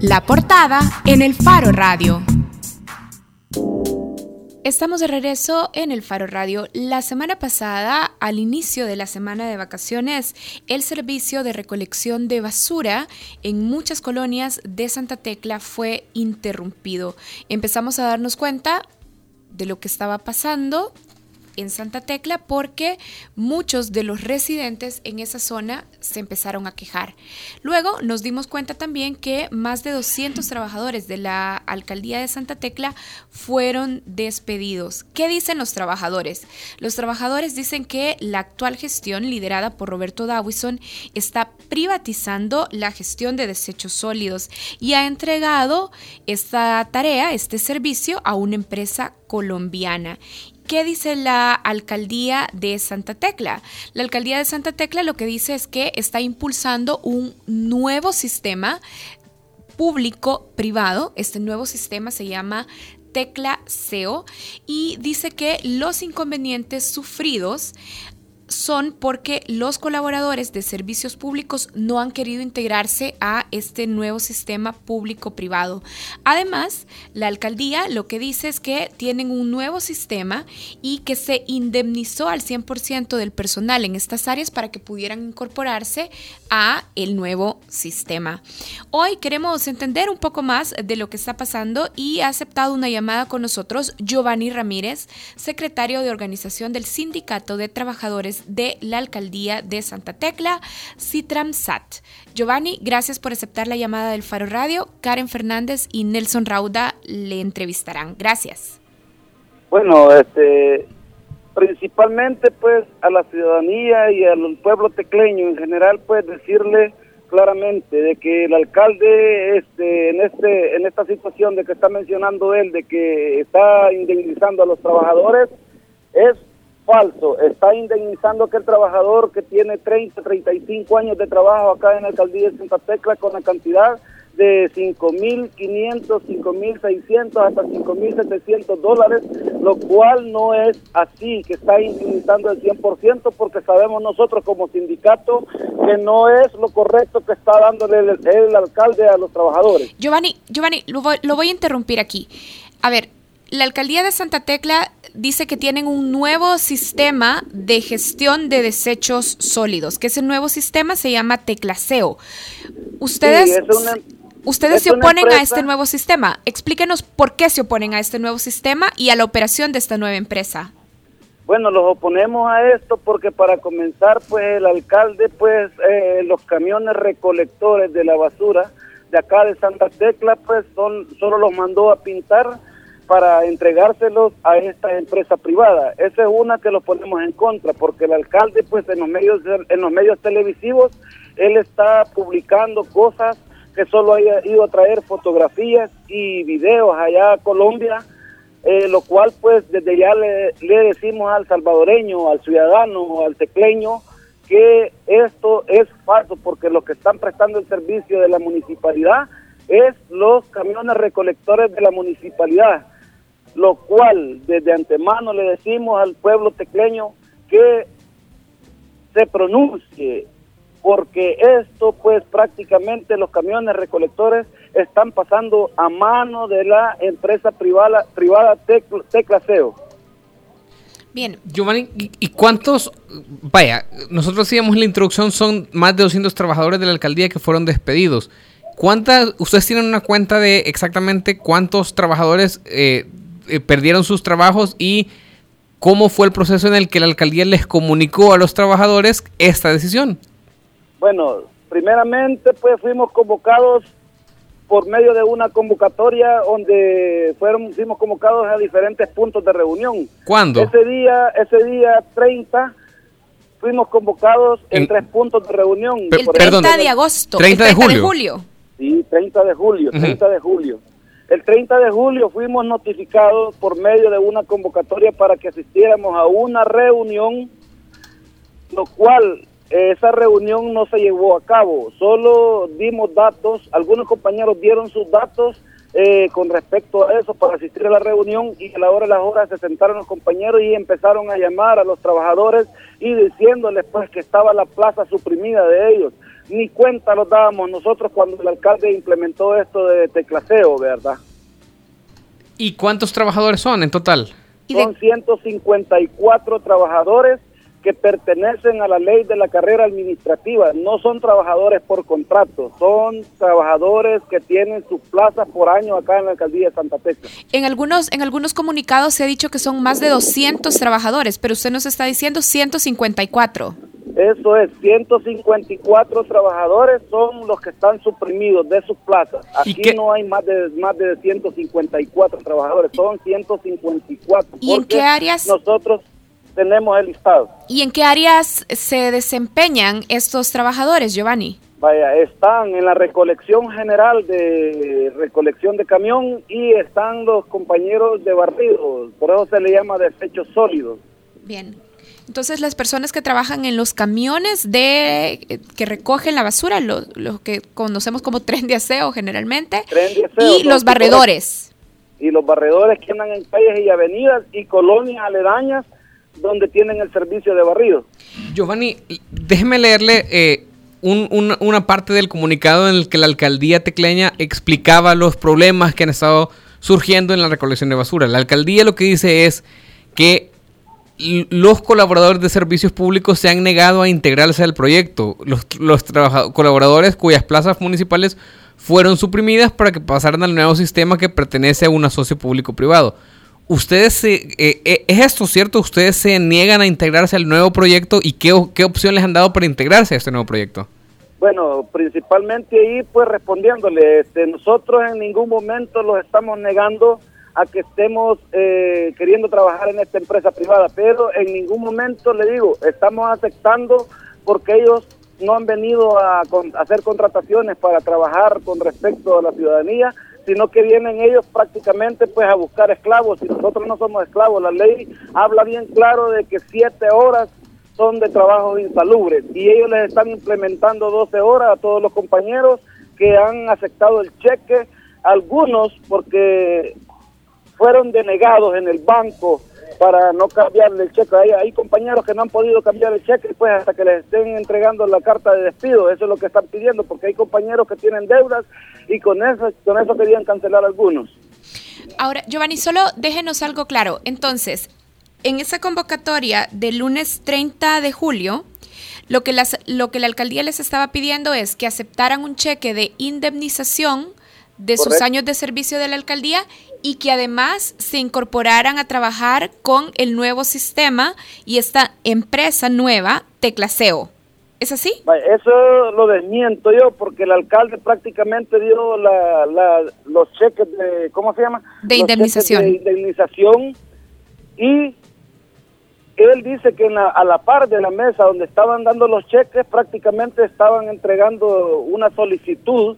La portada en el Faro Radio. Estamos de regreso en el Faro Radio. La semana pasada, al inicio de la semana de vacaciones, el servicio de recolección de basura en muchas colonias de Santa Tecla fue interrumpido. Empezamos a darnos cuenta de lo que estaba pasando en Santa Tecla porque muchos de los residentes en esa zona se empezaron a quejar. Luego nos dimos cuenta también que más de 200 trabajadores de la alcaldía de Santa Tecla fueron despedidos. ¿Qué dicen los trabajadores? Los trabajadores dicen que la actual gestión liderada por Roberto Dawison está privatizando la gestión de desechos sólidos y ha entregado esta tarea, este servicio a una empresa colombiana ¿Qué dice la alcaldía de Santa Tecla? La alcaldía de Santa Tecla lo que dice es que está impulsando un nuevo sistema público-privado. Este nuevo sistema se llama Tecla SEO y dice que los inconvenientes sufridos son porque los colaboradores de servicios públicos no han querido integrarse a este nuevo sistema público-privado. Además, la alcaldía lo que dice es que tienen un nuevo sistema y que se indemnizó al 100% del personal en estas áreas para que pudieran incorporarse a el nuevo sistema. Hoy queremos entender un poco más de lo que está pasando y ha aceptado una llamada con nosotros Giovanni Ramírez, secretario de organización del Sindicato de Trabajadores de la Alcaldía de Santa Tecla, Citramsat. Giovanni, gracias por aceptar la llamada del Faro Radio. Karen Fernández y Nelson Rauda le entrevistarán. Gracias. Bueno, este, principalmente pues a la ciudadanía y al pueblo tecleño en general pues decirle claramente de que el alcalde este en este en esta situación de que está mencionando él de que está indemnizando a los trabajadores es falso. Está indemnizando a aquel trabajador que tiene 30, 35 años de trabajo acá en la alcaldía de Santa Tecla con la cantidad de 5.500, 5.600 hasta 5.700 dólares, lo cual no es así, que está indemnizando el 100% porque sabemos nosotros como sindicato que no es lo correcto que está dándole el, alcalde a los trabajadores. Giovanni, Giovanni, lo lo voy a interrumpir aquí. A ver, la alcaldía de Santa Tecla dice que tienen un nuevo sistema de gestión de desechos sólidos, que ese nuevo sistema se llama Teclaseo. Ustedes, ustedes se oponen a este nuevo sistema. Explíquenos por qué se oponen a este nuevo sistema y a la operación de esta nueva empresa. Bueno, los oponemos a esto porque para comenzar, pues el alcalde, pues eh, los camiones recolectores de la basura de acá de Santa Tecla, pues son solo los mandó a pintar para entregárselos a esta empresa privada. Esa es una que lo ponemos en contra, porque el alcalde, pues en los medios, en los medios televisivos, él está publicando cosas que solo haya ido a traer fotografías y videos allá a Colombia, eh, lo cual pues desde ya le, decimos al salvadoreño, al ciudadano, al tecleño, que esto es falso, porque los que están prestando el servicio de la municipalidad es los camiones recolectores de la municipalidad lo cual desde antemano le decimos al pueblo tecleño que se pronuncie, porque esto pues prácticamente los camiones recolectores están pasando a mano de la empresa privada, privada Teclaseo. Bien. Giovanni, ¿y cuántos, vaya, nosotros decíamos en la introducción, son más de 200 trabajadores de la alcaldía que fueron despedidos. ¿Cuántas, ustedes tienen una cuenta de exactamente cuántos trabajadores eh, eh, perdieron sus trabajos y cómo fue el proceso en el que la alcaldía les comunicó a los trabajadores esta decisión. Bueno, primeramente pues fuimos convocados por medio de una convocatoria donde fueron fuimos convocados a diferentes puntos de reunión. ¿Cuándo? Ese día, ese día 30 fuimos convocados en, tres puntos de reunión. El 30 de agosto. 30, de, julio. Sí, 30 de julio, 30 de julio. El 30 de julio fuimos notificados por medio de una convocatoria para que asistiéramos a una reunión, lo cual eh, esa reunión no se llevó a cabo, solo dimos datos, algunos compañeros dieron sus datos eh, con respecto a eso para asistir a la reunión y a la hora de las horas se sentaron los compañeros y empezaron a llamar a los trabajadores y diciéndoles pues que estaba la plaza suprimida de ellos ni cuenta los dábamos nosotros cuando el alcalde implementó esto de teclaseo, ¿verdad? ¿Y cuántos trabajadores son en total? Son 154 trabajadores que pertenecen a la ley de la carrera administrativa. No son trabajadores por contrato, son trabajadores que tienen sus plazas por año acá en la alcaldía de Santa Tecla. En algunos, en algunos comunicados se ha dicho que son más de 200 trabajadores, pero usted nos está diciendo 154. Eso es, 154 trabajadores son los que están suprimidos de sus plazas. Aquí no hay más de más de 154 trabajadores, son 154. ¿Y en qué áreas? Nosotros tenemos el listado. ¿Y en qué áreas se desempeñan estos trabajadores, Giovanni? Vaya, están en la recolección general de recolección de camión y están los compañeros de barrido, por eso se le llama desechos sólidos. Bien. Entonces las personas que trabajan en los camiones de eh, que recogen la basura, lo, que conocemos como tren de aseo generalmente, y los barredores. Y los barredores que andan en calles y avenidas y colonias aledañas donde tienen el servicio de barrido. Giovanni, déjeme leerle eh, una parte del comunicado en el que la alcaldía tecleña explicaba los problemas que han estado surgiendo en la recolección de basura. La alcaldía lo que dice es que los colaboradores de servicios públicos se han negado a integrarse al proyecto. Los, los colaboradores cuyas plazas municipales fueron suprimidas para que pasaran al nuevo sistema que pertenece a un asocio público-privado. Ustedes se, eh, eh, es esto cierto ustedes se niegan a integrarse al nuevo proyecto y qué, opción les han dado para integrarse a este nuevo proyecto bueno principalmente ahí pues respondiéndole este, nosotros en ningún momento los estamos negando a que estemos eh, queriendo trabajar en esta empresa privada pero en ningún momento le digo estamos aceptando porque ellos no han venido a hacer contrataciones para trabajar con respecto a la ciudadanía sino que vienen ellos prácticamente pues a buscar esclavos y nosotros no somos esclavos. La ley habla bien claro de que siete horas son de trabajo insalubre y ellos les están implementando 12 horas a todos los compañeros que han aceptado el cheque, algunos porque fueron denegados en el banco para no cambiarle el cheque. Hay, hay compañeros que no han podido cambiar el cheque pues hasta que les estén entregando la carta de despido. Eso es lo que están pidiendo porque hay compañeros que tienen deudas y con eso, con eso querían cancelar algunos. Ahora, Giovanni, solo déjenos algo claro. Entonces, en esa convocatoria del lunes 30 de julio, lo que, las, lo que la alcaldía les estaba pidiendo es que aceptaran un cheque de indemnización de sus años de servicio de la alcaldía y que además se incorporaran a trabajar con el nuevo sistema y esta empresa nueva, Teclaseo. ¿Es así? Eso lo desmiento yo porque el alcalde prácticamente dio los cheques de, ¿cómo se llama? De indemnización. De indemnización y él dice que a la par de la mesa donde estaban dando los cheques prácticamente estaban entregando una solicitud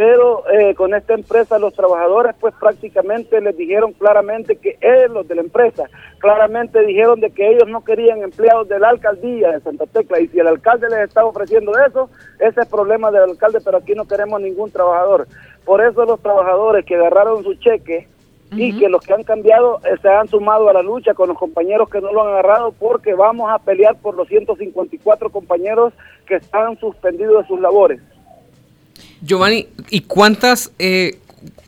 pero eh, con esta empresa los trabajadores pues prácticamente les dijeron claramente que ellos, los de la empresa, claramente dijeron de que ellos no querían empleados de la alcaldía de Santa Tecla y si el alcalde les está ofreciendo eso, ese es problema del alcalde, pero aquí no queremos ningún trabajador. Por eso los trabajadores que agarraron su cheque y que los que han cambiado eh, se han sumado a la lucha con los compañeros que no lo han agarrado porque vamos a pelear por los 154 compañeros que están suspendidos de sus labores. Giovanni, ¿y cuántas, eh,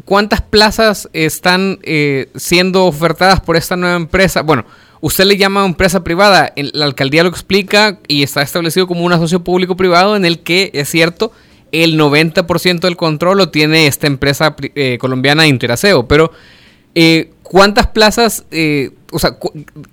cuántas plazas están eh, siendo ofertadas por esta nueva empresa? Bueno, usted le llama empresa privada, la alcaldía lo explica y está establecido como un asocio público-privado en el que, es cierto, el 90% del control lo tiene esta empresa eh, colombiana Interaseo, pero ¿cuántas plazas o sea,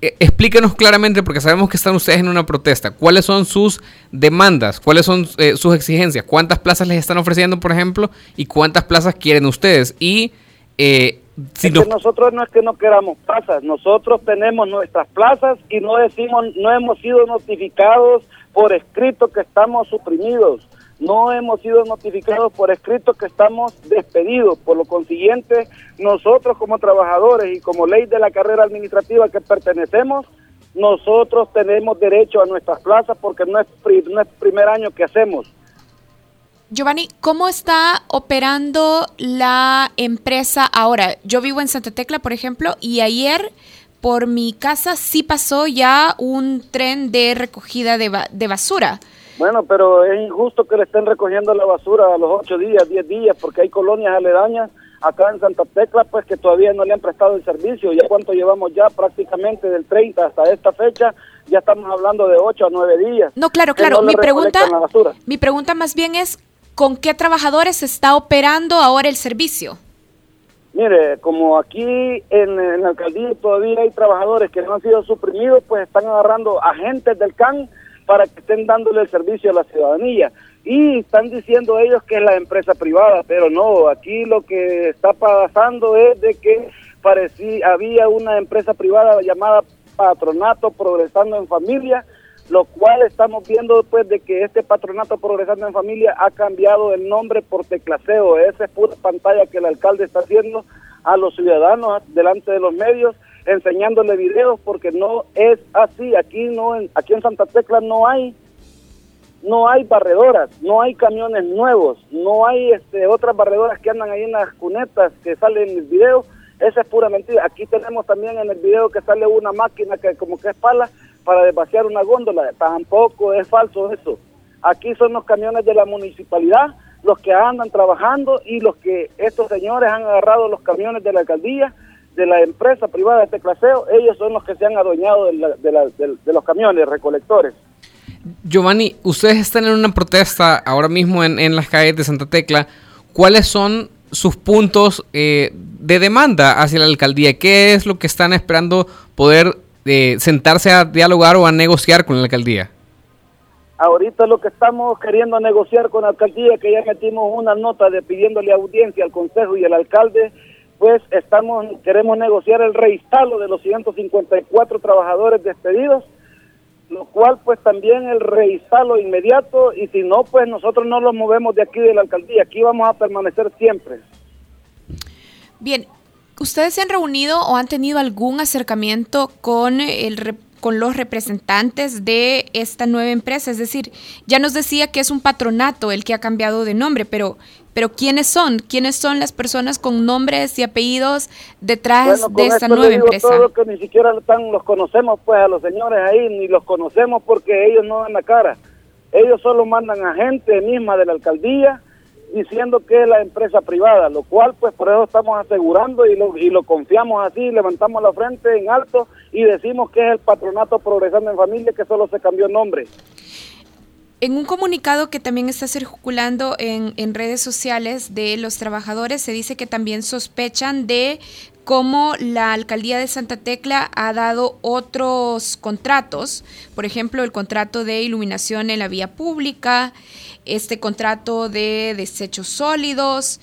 eh, explíquenos claramente, porque sabemos que están ustedes en una protesta, ¿cuáles son sus demandas? ¿Cuáles son eh, sus exigencias? ¿Cuántas plazas les están ofreciendo, por ejemplo? ¿Y cuántas plazas quieren ustedes? Y eh, si nosotros no es que no queramos plazas, nosotros tenemos nuestras plazas y no decimos, no hemos sido notificados por escrito que estamos suprimidos no hemos sido notificados por escrito que estamos despedidos. Por lo consiguiente, nosotros como trabajadores y como ley de la carrera administrativa que pertenecemos, nosotros tenemos derecho a nuestras plazas porque no es, no es primer año que hacemos. Giovanni, ¿cómo está operando la empresa ahora? Yo vivo en Santa Tecla, por ejemplo, y ayer por mi casa sí pasó ya un tren de recogida de, de basura. Bueno, pero es injusto que le estén recogiendo la basura a los ocho días, diez días, porque hay colonias aledañas acá en Santa Tecla, pues que todavía no le han prestado el servicio. ¿Ya cuánto llevamos ya? Prácticamente del 30 hasta esta fecha, ya estamos hablando de ocho a nueve días. No, claro, claro. mi pregunta, mi pregunta más bien es, ¿con qué trabajadores está operando ahora el servicio? Mire, como aquí en, la alcaldía todavía hay trabajadores que no han sido suprimidos, pues están agarrando agentes del CAN para que estén dándole el servicio a la ciudadanía. Y están diciendo ellos que es la empresa privada, pero no, aquí lo que está pasando es de que parecía, había una empresa privada llamada Patronato Progresando en Familia, lo cual estamos viendo después de que este patronato progresando en familia ha cambiado el nombre por teclaseo. Esa es pura pantalla que el alcalde está haciendo a los ciudadanos delante de los medios, enseñándole videos porque no es así. Aquí no, aquí en Santa Tecla no hay, no hay barredoras, no hay camiones nuevos, no hay este, otras barredoras que andan ahí en las cunetas que salen en el video. Esa es pura mentira. Aquí tenemos también en el video que sale una máquina que como que es pala para desvaciar una góndola. Tampoco es falso eso. Aquí son los camiones de la municipalidad los que andan trabajando y los que estos señores han agarrado los camiones de la alcaldía, de la empresa privada de teclaseo, ellos son los que se han adueñado de, los camiones recolectores. Giovanni, ustedes están en una protesta ahora mismo en, en las calles de Santa Tecla. ¿Cuáles son sus puntos eh, de demanda hacia la alcaldía? ¿Qué es lo que están esperando poder sentarse a dialogar o a negociar con la alcaldía? Ahorita lo que estamos queriendo negociar con la alcaldía, que ya metimos una nota de pidiéndole audiencia al consejo y al alcalde, pues estamos queremos negociar el reinstalo de los 154 trabajadores despedidos, lo cual pues también el reinstalo inmediato y si no pues nosotros no los movemos de aquí de la alcaldía, aquí vamos a permanecer siempre. Bien, ¿Ustedes se han reunido o han tenido algún acercamiento con el con los representantes de esta nueva empresa, es decir, ya nos decía que es un patronato el que ha cambiado de nombre, pero pero quiénes son, quiénes son las personas con nombres y apellidos detrás de esta nueva empresa. Todo que ni siquiera están, los conocemos pues a los señores ahí, ni los conocemos porque ellos no dan la cara. Ellos solo mandan a gente misma de la alcaldía diciendo que es la empresa privada, lo cual pues por eso estamos asegurando y lo, y lo confiamos así, levantamos la frente en alto y decimos que es el patronato progresando en familia que solo se cambió nombre. En un comunicado que también está circulando en, redes sociales de los trabajadores, se dice que también sospechan de cómo la alcaldía de Santa Tecla ha dado otros contratos, por ejemplo, el contrato de iluminación en la vía pública, este contrato de desechos sólidos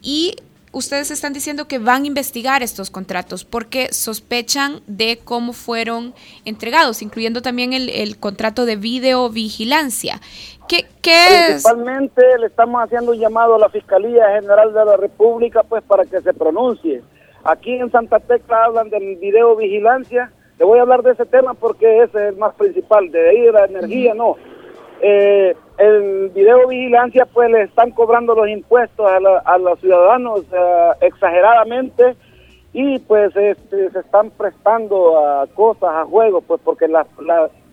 y ustedes están diciendo que van a investigar estos contratos porque sospechan de cómo fueron entregados, incluyendo también el, contrato de videovigilancia. ¿Qué, qué Principalmente le estamos haciendo un llamado a la Fiscalía General de la República pues para que se pronuncie. Aquí en Santa Tecla hablan de videovigilancia. Le voy a hablar de ese tema porque ese es el más principal. De ahí la energía, no. Eh, el videovigilancia pues le están cobrando los impuestos a, los ciudadanos exageradamente. Y pues este, se están prestando a cosas, a juegos, pues porque la,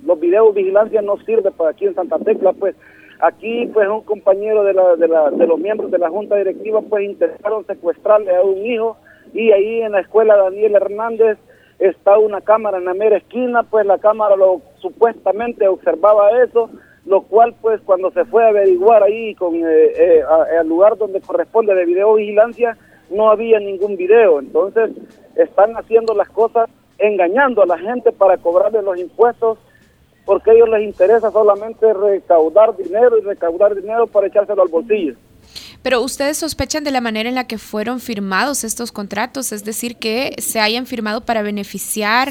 los videovigilancia no sirve para aquí en Santa Tecla, pues. Aquí pues un compañero de, la, de, la, de los miembros de la junta directiva pues intentaron secuestrarle a un hijo. Y ahí en la escuela Daniel Hernández está una cámara en la mera esquina, pues la cámara lo supuestamente observaba eso, lo cual pues cuando se fue a averiguar ahí con eh, eh al lugar donde corresponde de videovigilancia no había ningún video, entonces están haciendo las cosas engañando a la gente para cobrarle los impuestos porque a ellos les interesa solamente recaudar dinero y recaudar dinero para echárselo al bolsillo. Pero ustedes sospechan de la manera en la que fueron firmados estos contratos, es decir, que se hayan firmado para beneficiar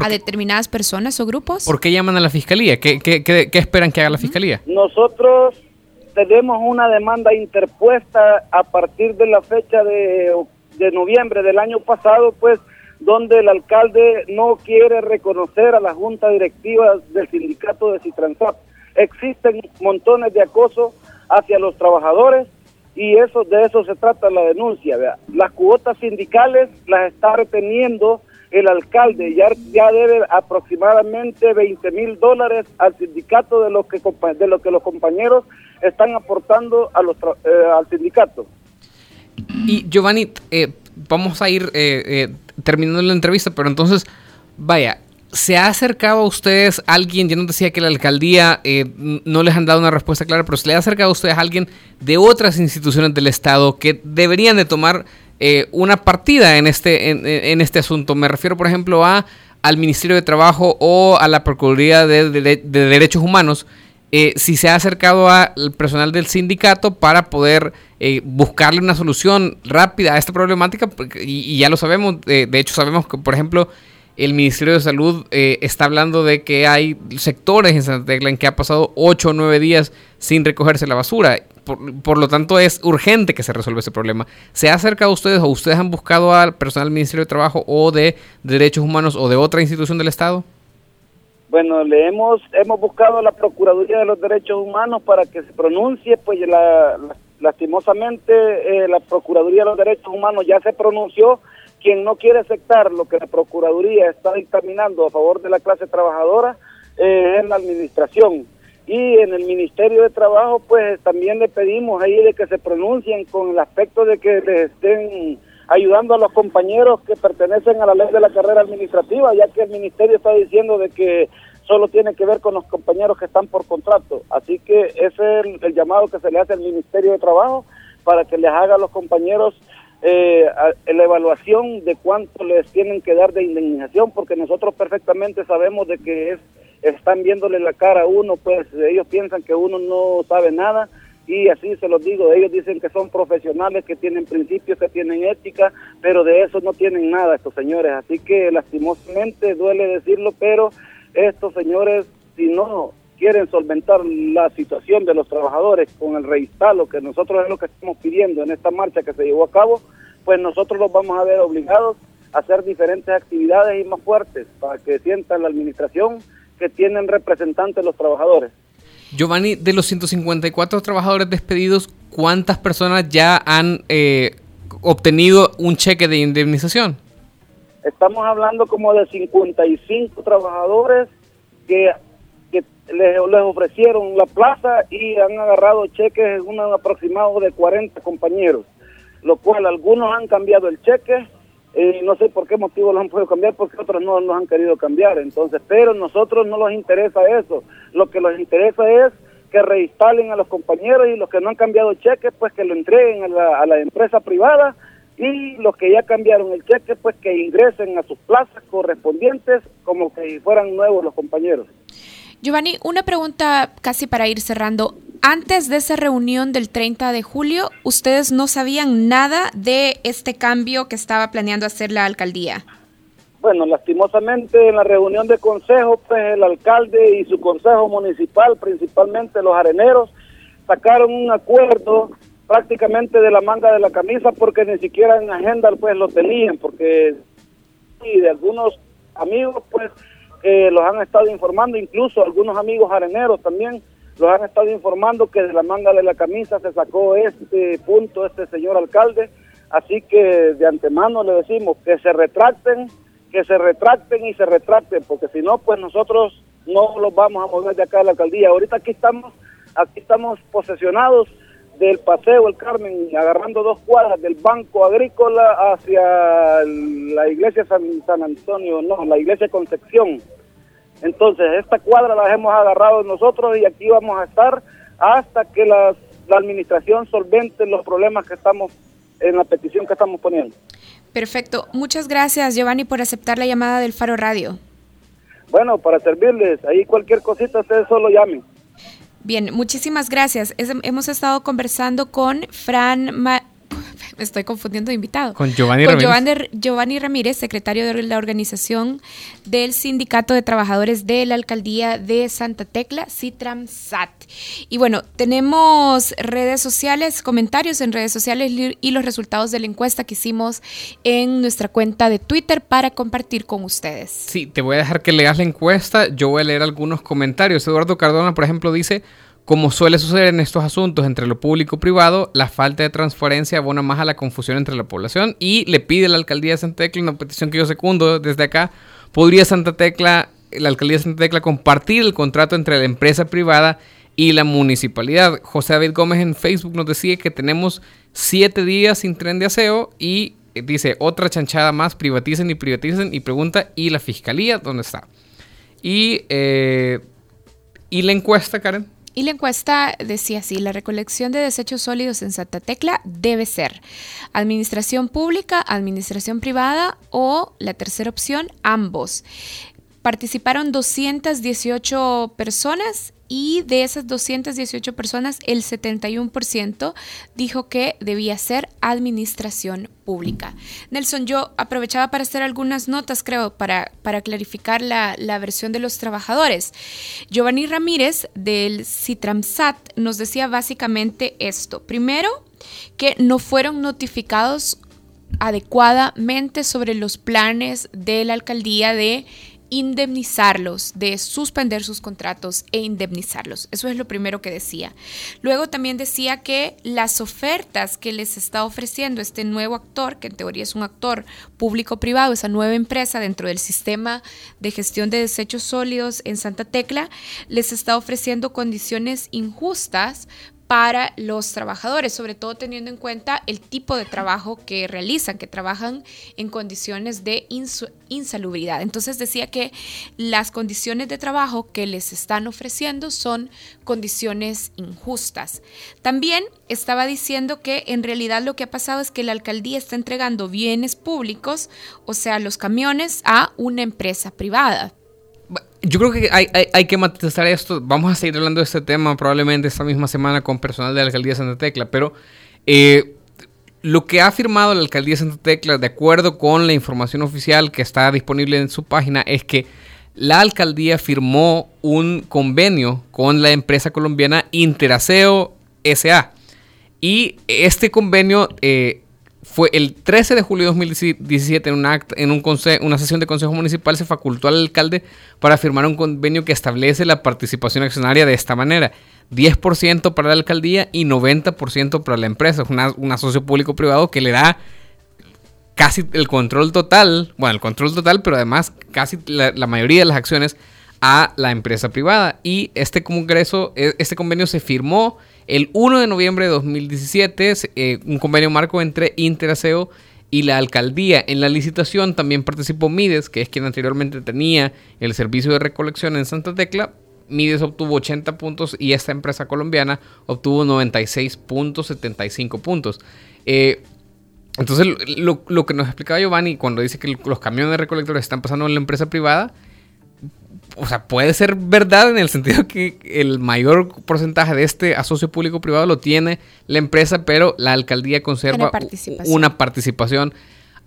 a determinadas personas o grupos. ¿Por qué llaman a la fiscalía? ¿Qué, esperan que haga la fiscalía? Nosotros tenemos una demanda interpuesta a partir de la fecha de, de noviembre del año pasado, pues donde el alcalde no quiere reconocer a la junta directiva del sindicato de Citransap. Existen montones de acoso hacia los trabajadores y eso de eso se trata la denuncia. Las cuotas sindicales las está reteniendo el alcalde ya, ya debe aproximadamente 20 mil dólares al sindicato de lo que de lo que los compañeros están aportando a los eh, al sindicato. Y Giovanni, eh, vamos a ir eh, terminando la entrevista, pero entonces, vaya, ¿Se ha acercado a ustedes alguien? Yo no decía que la alcaldía no les han dado una respuesta clara, pero ¿se le ha acercado a ustedes alguien de otras instituciones del Estado que deberían de tomar eh, una partida en este, en, este asunto. Me refiero, por ejemplo, a al Ministerio de Trabajo o a la Procuraduría de, Derechos Humanos, eh, si se ha acercado al personal del sindicato para poder eh, buscarle una solución rápida a esta problemática, y, ya lo sabemos, de hecho sabemos que, por ejemplo, el Ministerio de Salud está hablando de que hay sectores en Santa Tecla en que ha pasado 8 o 9 días sin recogerse la basura por, lo tanto, es urgente que se resuelva ese problema. ¿Se ha acercado a ustedes o ustedes han buscado al personal del Ministerio de Trabajo o de Derechos Humanos o de otra institución del Estado? Bueno, le hemos hemos buscado a la Procuraduría de los Derechos Humanos para que se pronuncie, pues la, lastimosamente eh, la Procuraduría de los Derechos Humanos ya se pronunció. Quien no quiere aceptar lo que la Procuraduría está dictaminando a favor de la clase trabajadora eh, es la administración y en el Ministerio de Trabajo pues también le pedimos ahí de que se pronuncien con el aspecto de que les estén ayudando a los compañeros que pertenecen a la ley de la carrera administrativa, ya que el ministerio está diciendo de que solo tiene que ver con los compañeros que están por contrato. Así que ese es el, llamado que se le hace al Ministerio de Trabajo para que les haga a los compañeros eh, la evaluación de cuánto les tienen que dar de indemnización, porque nosotros perfectamente sabemos de que es están viéndole la cara a uno, pues ellos piensan que uno no sabe nada y así se los digo, ellos dicen que son profesionales, que tienen principios, que tienen ética, pero de eso no tienen nada estos señores, así que lastimosamente duele decirlo, pero estos señores, si no quieren solventar la situación de los trabajadores con el reinstalo, que nosotros es lo que estamos pidiendo en esta marcha que se llevó a cabo, pues nosotros los vamos a ver obligados a hacer diferentes actividades y más fuertes para que sientan la administración que tienen representantes los trabajadores. Giovanni, de los 154 trabajadores despedidos, ¿cuántas personas ya han eh, obtenido un cheque de indemnización? Estamos hablando como de 55 trabajadores que, les, les, ofrecieron la plaza y han agarrado cheques, un aproximado de 40 compañeros, lo cual algunos han cambiado el cheque, y no sé por qué motivo los han podido cambiar, porque otros no los han querido cambiar. Entonces, pero a nosotros no nos interesa eso. Lo que nos interesa es que reinstalen a los compañeros y los que no han cambiado cheques, pues que lo entreguen a la, a la empresa privada y los que ya cambiaron el cheque, pues que ingresen a sus plazas correspondientes como que fueran nuevos los compañeros. Giovanni, una pregunta casi para ir cerrando. Antes de esa reunión del 30 de julio, ustedes no sabían nada de este cambio que estaba planeando hacer la alcaldía. Bueno, lastimosamente en la reunión de consejo, pues el alcalde y su consejo municipal, principalmente los areneros, sacaron un acuerdo prácticamente de la manga de la camisa porque ni siquiera en agenda pues lo tenían, porque y de algunos amigos pues que los han estado informando, incluso algunos amigos areneros también los han estado informando que de la manga de la camisa se sacó este punto, este señor alcalde, así que de antemano le decimos que se retracten, que se retracten y se retracten, porque si no, pues nosotros no los vamos a mover de acá a la alcaldía. Ahorita aquí estamos, aquí estamos posesionados del Paseo El Carmen, agarrando dos cuadras del Banco Agrícola hacia la iglesia San, San Antonio, no, la iglesia Concepción entonces, esta cuadra la hemos agarrado nosotros y aquí vamos a estar hasta que la, administración solvente los problemas que estamos en la petición que estamos poniendo. Perfecto. Muchas gracias, Giovanni, por aceptar la llamada del Faro Radio. Bueno, para servirles, ahí cualquier cosita ustedes solo llamen. Bien, muchísimas gracias. hemos estado conversando con Fran me estoy confundiendo de invitado. Con Giovanni Ramírez. Giovanni, Ramírez, secretario de la organización del Sindicato de Trabajadores de la Alcaldía de Santa Tecla, Citramsat. Y bueno, tenemos redes sociales, comentarios en redes sociales y los resultados de la encuesta que hicimos en nuestra cuenta de Twitter para compartir con ustedes. Sí, te voy a dejar que leas la encuesta. Yo voy a leer algunos comentarios. Eduardo Cardona, por ejemplo, dice como suele suceder en estos asuntos entre lo público y privado, la falta de transparencia abona más a la confusión entre la población y le pide a la alcaldía de Santa Tecla, una petición que yo secundo desde acá, podría Santa Tecla, la alcaldía de Santa Tecla compartir el contrato entre la empresa privada y la municipalidad. José David Gómez en Facebook nos decía que tenemos siete días sin tren de aseo y dice otra chanchada más, privaticen y privaticen y pregunta, ¿y la fiscalía dónde está? Y, eh, ¿y la encuesta, Karen. Y la encuesta decía así, la recolección de desechos sólidos en Santa Tecla debe ser administración pública, administración privada o la tercera opción, ambos. Participaron 218 personas y de esas 218 personas, el 71% dijo que debía ser administración pública. Nelson, yo aprovechaba para hacer algunas notas, creo, para, para clarificar la, la versión de los trabajadores. Giovanni Ramírez del Citramsat nos decía básicamente esto. Primero, que no fueron notificados adecuadamente sobre los planes de la alcaldía de indemnizarlos, de suspender sus contratos e indemnizarlos. Eso es lo primero que decía. Luego también decía que las ofertas que les está ofreciendo este nuevo actor, que en teoría es un actor público-privado, esa nueva empresa dentro del sistema de gestión de desechos sólidos en Santa Tecla, les está ofreciendo condiciones injustas para los trabajadores, sobre todo teniendo en cuenta el tipo de trabajo que realizan, que trabajan en condiciones de insalubridad. Entonces decía que las condiciones de trabajo que les están ofreciendo son condiciones injustas. También estaba diciendo que en realidad lo que ha pasado es que la alcaldía está entregando bienes públicos, o sea, los camiones, a una empresa privada. Yo creo que hay, que matizar esto. Vamos a seguir hablando de este tema probablemente esta misma semana con personal de la alcaldía de Santa Tecla, pero eh, lo que ha afirmado la alcaldía de Santa Tecla, de acuerdo con la información oficial que está disponible en su página, es que la alcaldía firmó un convenio con la empresa colombiana Interaseo SA. Y este convenio eh, fue el 13 de julio de 2017 en, una, en un una sesión de Consejo Municipal se facultó al alcalde para firmar un convenio que establece la participación accionaria de esta manera. 10% para la alcaldía y 90% para la empresa. Es un socio público-privado que le da casi el control total, bueno, el control total, pero además casi la mayoría de las acciones a la empresa privada. Y este congreso, e, este convenio se firmó el 1 de noviembre de 2017, eh, un convenio marco entre Interaseo y la alcaldía. En la licitación también participó Mides, que es quien anteriormente tenía el servicio de recolección en Santa Tecla. Mides obtuvo 80 puntos y esta empresa colombiana obtuvo 96.75 puntos. Eh, entonces, lo, lo, que nos explicaba Giovanni cuando dice que los camiones recolectores están pasando en la empresa privada, o sea, puede ser verdad en el sentido que el mayor porcentaje de este asocio público-privado lo tiene la empresa, pero la alcaldía conserva una participación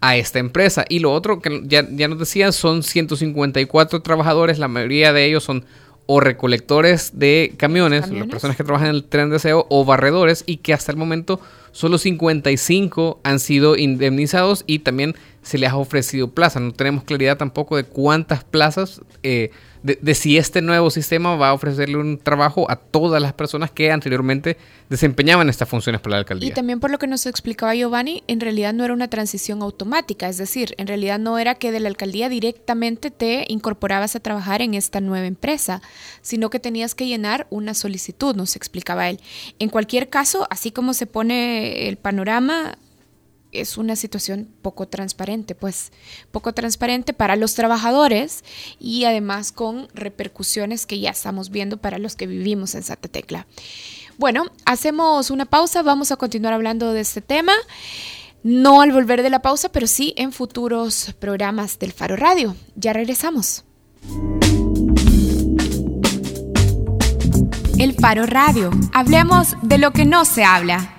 a esta empresa. Y lo otro que ya, ya nos decían son 154 trabajadores, la mayoría de ellos son o recolectores de camiones, las personas que trabajan en el tren de aseo, o barredores, y que hasta el momento solo 55 han sido indemnizados y también se les ha ofrecido plaza. No tenemos claridad tampoco de cuántas plazas eh, de, si este nuevo sistema va a ofrecerle un trabajo a todas las personas que anteriormente desempeñaban estas funciones para la alcaldía. Y también por lo que nos explicaba Giovanni, en realidad no era una transición automática, es decir, en realidad no era que de la alcaldía directamente te incorporabas a trabajar en esta nueva empresa, sino que tenías que llenar una solicitud, nos explicaba él. En cualquier caso, así como se pone el panorama, es una situación poco transparente, pues poco transparente para los trabajadores y además con repercusiones que ya estamos viendo para los que vivimos en Santa Tecla. Bueno, hacemos una pausa, vamos a continuar hablando de este tema, no al volver de la pausa, pero sí en futuros programas del Faro Radio. Ya regresamos. El Faro Radio. Hablemos de lo que no se habla.